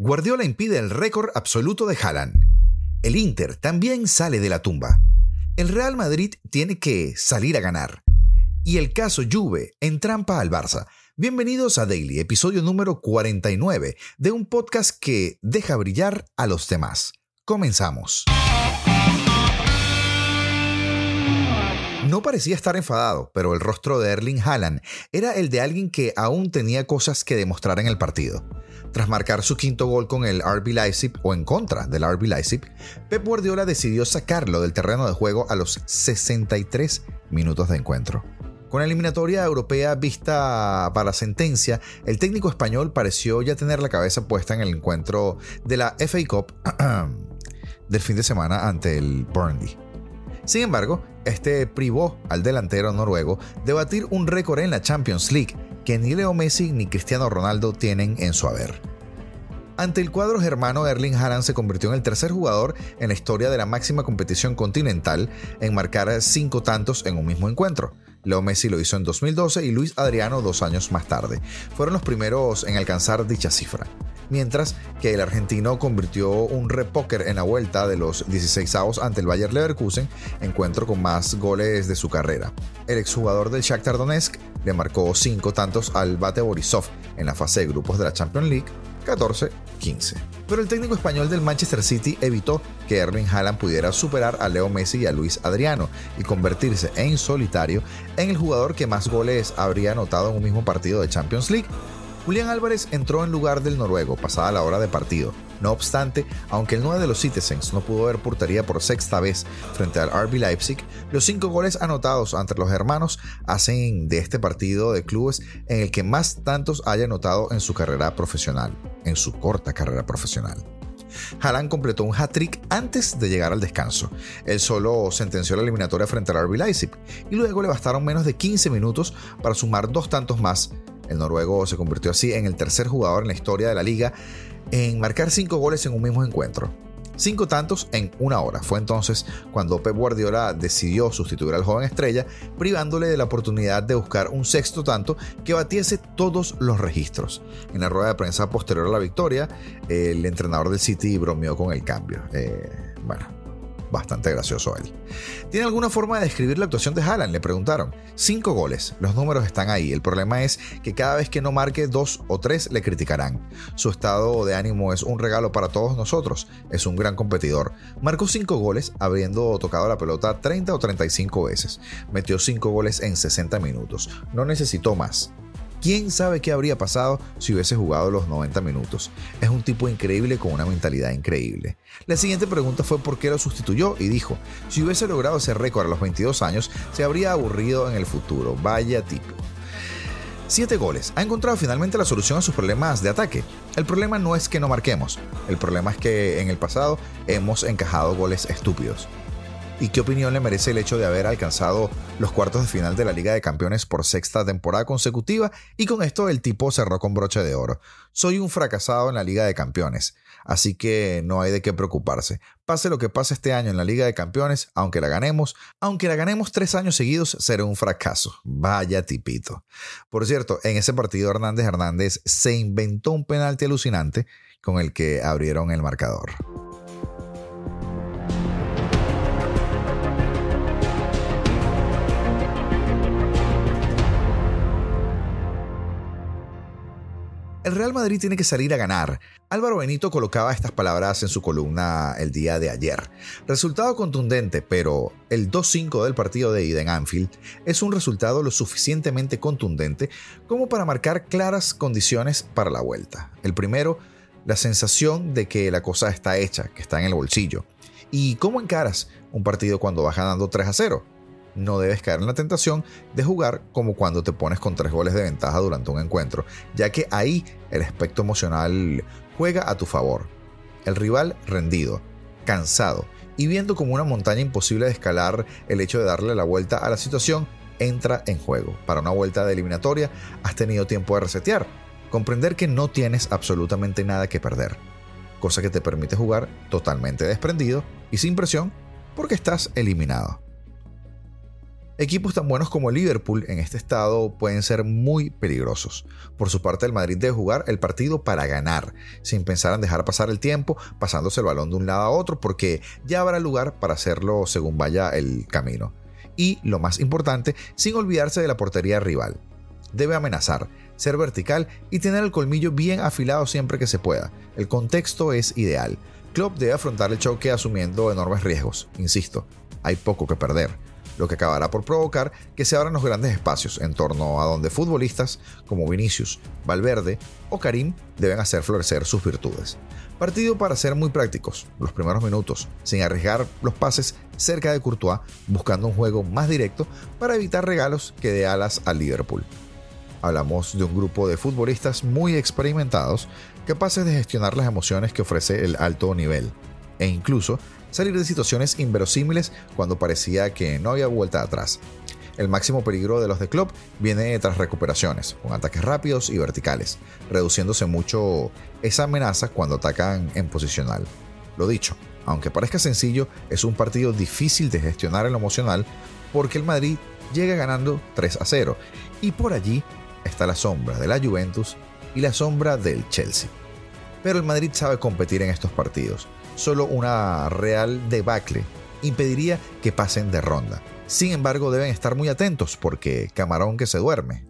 Guardiola impide el récord absoluto de Haaland. El Inter también sale de la tumba. El Real Madrid tiene que salir a ganar. Y el caso Juve entrampa al Barça. Bienvenidos a Daily, episodio número 49 de un podcast que deja brillar a los demás. Comenzamos. No parecía estar enfadado, pero el rostro de Erling Haaland era el de alguien que aún tenía cosas que demostrar en el partido. Tras marcar su quinto gol con el RB Leipzig o en contra del RB Leipzig, Pep Guardiola decidió sacarlo del terreno de juego a los 63 minutos de encuentro. Con la eliminatoria europea vista para sentencia, el técnico español pareció ya tener la cabeza puesta en el encuentro de la FA Cup del fin de semana ante el Burnley. Sin embargo, este privó al delantero noruego de batir un récord en la Champions League que ni Leo Messi ni Cristiano Ronaldo tienen en su haber. Ante el cuadro germano, Erling Haaland se convirtió en el tercer jugador en la historia de la máxima competición continental en marcar cinco tantos en un mismo encuentro. Leo Messi lo hizo en 2012 y Luis Adriano dos años más tarde. Fueron los primeros en alcanzar dicha cifra mientras que el argentino convirtió un repóker en la vuelta de los 16 avos ante el Bayer Leverkusen, encuentro con más goles de su carrera. El exjugador del Shakhtar Donetsk le marcó 5 tantos al Bate Borisov en la fase de grupos de la Champions League, 14-15. Pero el técnico español del Manchester City evitó que Erling Haaland pudiera superar a Leo Messi y a Luis Adriano y convertirse en solitario en el jugador que más goles habría anotado en un mismo partido de Champions League, Julián Álvarez entró en lugar del noruego pasada la hora de partido. No obstante, aunque el 9 de los Citizens no pudo ver portería por sexta vez frente al RB Leipzig, los cinco goles anotados ante los hermanos hacen de este partido de clubes en el que más tantos haya anotado en su carrera profesional, en su corta carrera profesional. Haaland completó un hat-trick antes de llegar al descanso. Él solo sentenció la eliminatoria frente al RB Leipzig y luego le bastaron menos de 15 minutos para sumar dos tantos más el noruego se convirtió así en el tercer jugador en la historia de la liga en marcar cinco goles en un mismo encuentro. Cinco tantos en una hora. Fue entonces cuando Pep Guardiola decidió sustituir al joven estrella, privándole de la oportunidad de buscar un sexto tanto que batiese todos los registros. En la rueda de prensa posterior a la victoria, el entrenador del City bromeó con el cambio. Eh, bueno, bastante gracioso él. ¿Tiene alguna forma de describir la actuación de Haaland? Le preguntaron. Cinco goles, los números están ahí. El problema es que cada vez que no marque dos o tres le criticarán. Su estado de ánimo es un regalo para todos nosotros. Es un gran competidor. Marcó cinco goles habiendo tocado la pelota 30 o 35 veces. Metió cinco goles en 60 minutos. No necesitó más. ¿Quién sabe qué habría pasado si hubiese jugado los 90 minutos? Es un tipo increíble con una mentalidad increíble. La siguiente pregunta fue por qué lo sustituyó y dijo, si hubiese logrado ese récord a los 22 años, se habría aburrido en el futuro. Vaya tipo. Siete goles. Ha encontrado finalmente la solución a sus problemas de ataque. El problema no es que no marquemos, el problema es que en el pasado hemos encajado goles estúpidos y qué opinión le merece el hecho de haber alcanzado los cuartos de final de la Liga de Campeones por sexta temporada consecutiva y con esto el tipo cerró con broche de oro. Soy un fracasado en la Liga de Campeones, así que no hay de qué preocuparse. Pase lo que pase este año en la Liga de Campeones, aunque la ganemos, aunque la ganemos tres años seguidos, será un fracaso. Vaya tipito. Por cierto, en ese partido Hernández Hernández se inventó un penalti alucinante con el que abrieron el marcador. El Real Madrid tiene que salir a ganar. Álvaro Benito colocaba estas palabras en su columna el día de ayer. Resultado contundente, pero el 2-5 del partido de ida Anfield es un resultado lo suficientemente contundente como para marcar claras condiciones para la vuelta. El primero, la sensación de que la cosa está hecha, que está en el bolsillo. ¿Y cómo encaras un partido cuando vas ganando 3 a 0? No debes caer en la tentación de jugar como cuando te pones con tres goles de ventaja durante un encuentro, ya que ahí el aspecto emocional juega a tu favor. El rival rendido, cansado y viendo como una montaña imposible de escalar el hecho de darle la vuelta a la situación, entra en juego. Para una vuelta de eliminatoria has tenido tiempo de resetear, comprender que no tienes absolutamente nada que perder, cosa que te permite jugar totalmente desprendido y sin presión porque estás eliminado. Equipos tan buenos como Liverpool en este estado pueden ser muy peligrosos. Por su parte, el Madrid debe jugar el partido para ganar, sin pensar en dejar pasar el tiempo, pasándose el balón de un lado a otro, porque ya habrá lugar para hacerlo según vaya el camino. Y, lo más importante, sin olvidarse de la portería rival. Debe amenazar, ser vertical y tener el colmillo bien afilado siempre que se pueda. El contexto es ideal. Klopp debe afrontar el choque asumiendo enormes riesgos. Insisto, hay poco que perder lo que acabará por provocar que se abran los grandes espacios en torno a donde futbolistas como Vinicius, Valverde o Karim deben hacer florecer sus virtudes. Partido para ser muy prácticos, los primeros minutos, sin arriesgar los pases cerca de Courtois, buscando un juego más directo para evitar regalos que de alas al Liverpool. Hablamos de un grupo de futbolistas muy experimentados, capaces de gestionar las emociones que ofrece el alto nivel, e incluso salir de situaciones inverosímiles cuando parecía que no había vuelta atrás. El máximo peligro de los de club viene tras recuperaciones, con ataques rápidos y verticales, reduciéndose mucho esa amenaza cuando atacan en posicional. Lo dicho, aunque parezca sencillo, es un partido difícil de gestionar en lo emocional porque el Madrid llega ganando 3 a 0 y por allí está la sombra de la Juventus y la sombra del Chelsea. Pero el Madrid sabe competir en estos partidos solo una real debacle impediría que pasen de ronda. Sin embargo, deben estar muy atentos porque camarón que se duerme.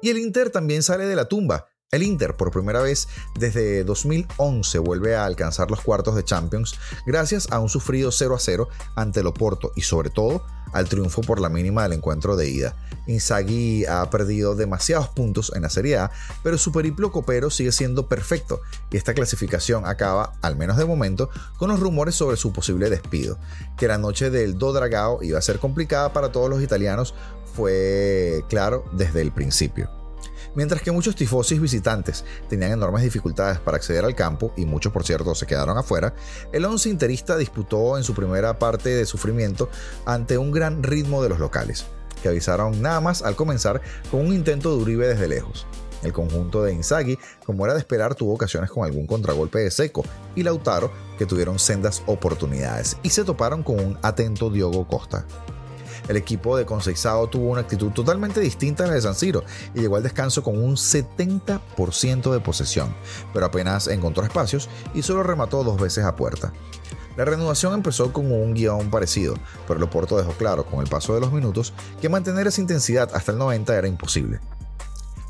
Y el Inter también sale de la tumba. El Inter, por primera vez desde 2011, vuelve a alcanzar los cuartos de Champions gracias a un sufrido 0 a 0 ante el Oporto y sobre todo al triunfo por la mínima del encuentro de ida. Inzaghi ha perdido demasiados puntos en la Serie A, pero su periplo copero sigue siendo perfecto y esta clasificación acaba, al menos de momento, con los rumores sobre su posible despido. Que la noche del Do Dragao iba a ser complicada para todos los italianos fue claro desde el principio. Mientras que muchos tifosis visitantes tenían enormes dificultades para acceder al campo, y muchos por cierto se quedaron afuera, el once interista disputó en su primera parte de sufrimiento ante un gran ritmo de los locales, que avisaron nada más al comenzar con un intento de Uribe desde lejos. El conjunto de Inzaghi, como era de esperar, tuvo ocasiones con algún contragolpe de seco y Lautaro, que tuvieron sendas oportunidades y se toparon con un atento Diogo Costa. El equipo de Conceizado tuvo una actitud totalmente distinta a la de San Siro y llegó al descanso con un 70% de posesión, pero apenas encontró espacios y solo remató dos veces a puerta. La reanudación empezó con un guion parecido, pero el Oporto dejó claro con el paso de los minutos que mantener esa intensidad hasta el 90 era imposible.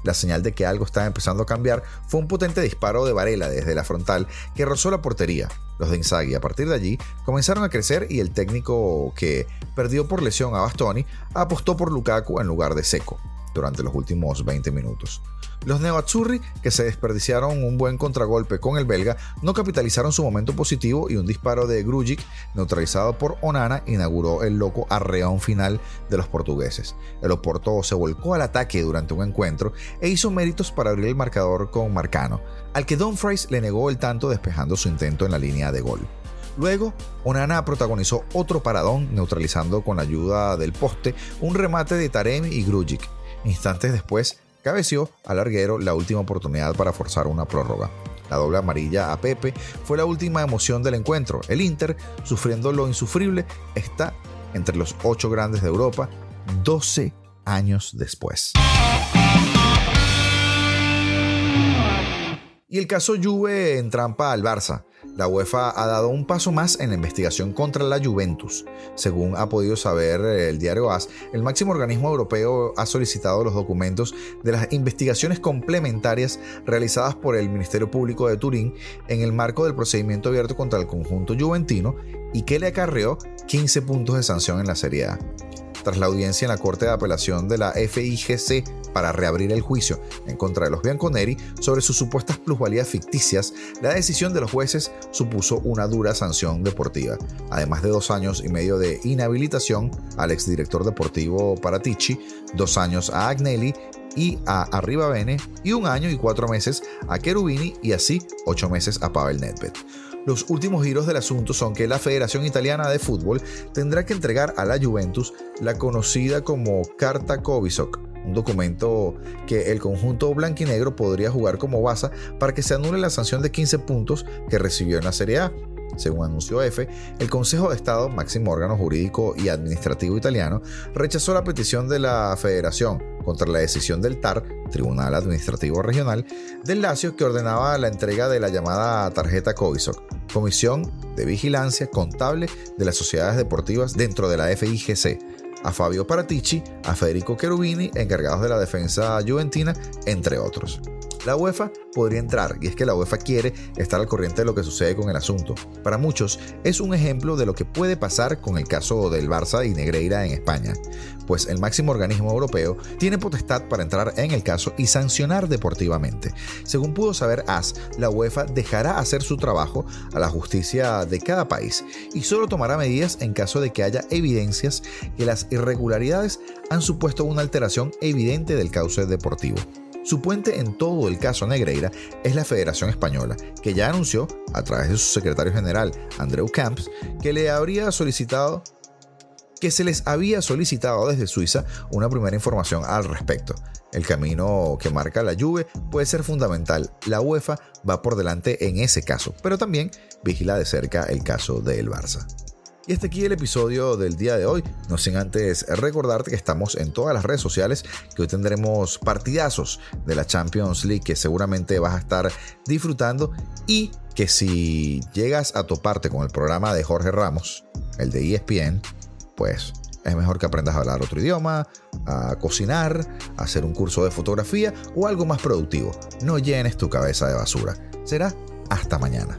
La señal de que algo estaba empezando a cambiar fue un potente disparo de Varela desde la frontal que rozó la portería. Los de Inzaghi a partir de allí comenzaron a crecer y el técnico que perdió por lesión a Bastoni apostó por Lukaku en lugar de Seco durante los últimos 20 minutos. Los neoazzurri, que se desperdiciaron un buen contragolpe con el belga, no capitalizaron su momento positivo y un disparo de Grujic, neutralizado por Onana, inauguró el loco arreón final de los portugueses. El Oporto se volcó al ataque durante un encuentro e hizo méritos para abrir el marcador con Marcano, al que Dumfries le negó el tanto despejando su intento en la línea de gol. Luego, Onana protagonizó otro paradón, neutralizando con la ayuda del poste un remate de Taremi y Grujic. Instantes después, cabeció al larguero la última oportunidad para forzar una prórroga. La doble amarilla a Pepe fue la última emoción del encuentro. El Inter, sufriendo lo insufrible, está entre los ocho grandes de Europa 12 años después. Y el caso Juve entrampa al Barça. La UEFA ha dado un paso más en la investigación contra la Juventus. Según ha podido saber el diario AS, el máximo organismo europeo ha solicitado los documentos de las investigaciones complementarias realizadas por el Ministerio Público de Turín en el marco del procedimiento abierto contra el conjunto juventino y que le acarreó 15 puntos de sanción en la Serie A tras la audiencia en la Corte de Apelación de la FIGC para reabrir el juicio en contra de los Bianconeri sobre sus supuestas plusvalías ficticias, la decisión de los jueces supuso una dura sanción deportiva, además de dos años y medio de inhabilitación al exdirector deportivo Paratici, dos años a Agnelli y a Arriba Bene y un año y cuatro meses a Cherubini y así ocho meses a Pavel Nedved. Los últimos giros del asunto son que la Federación Italiana de Fútbol tendrá que entregar a la Juventus la conocida como Carta Kovisok, un documento que el conjunto blanquinegro podría jugar como base para que se anule la sanción de 15 puntos que recibió en la Serie A. Según anunció F, el Consejo de Estado, máximo órgano jurídico y administrativo italiano, rechazó la petición de la Federación contra la decisión del TAR, Tribunal Administrativo Regional, del Lazio que ordenaba la entrega de la llamada tarjeta COVISOC, Comisión de Vigilancia Contable de las Sociedades Deportivas dentro de la FIGC, a Fabio Paratici, a Federico Cherubini, encargados de la defensa juventina, entre otros. La UEFA podría entrar, y es que la UEFA quiere estar al corriente de lo que sucede con el asunto. Para muchos, es un ejemplo de lo que puede pasar con el caso del Barça y Negreira en España, pues el máximo organismo europeo tiene potestad para entrar en el caso y sancionar deportivamente. Según pudo saber AS, la UEFA dejará hacer su trabajo a la justicia de cada país y solo tomará medidas en caso de que haya evidencias que las irregularidades han supuesto una alteración evidente del cauce deportivo. Su puente en todo el caso Negreira es la Federación Española, que ya anunció, a través de su secretario general, Andreu Camps, que le habría solicitado que se les había solicitado desde Suiza una primera información al respecto. El camino que marca la Juve puede ser fundamental. La UEFA va por delante en ese caso, pero también vigila de cerca el caso del Barça. Y este aquí el episodio del día de hoy. No sin antes recordarte que estamos en todas las redes sociales, que hoy tendremos partidazos de la Champions League que seguramente vas a estar disfrutando y que si llegas a toparte con el programa de Jorge Ramos, el de ESPN, pues es mejor que aprendas a hablar otro idioma, a cocinar, a hacer un curso de fotografía o algo más productivo. No llenes tu cabeza de basura. Será hasta mañana.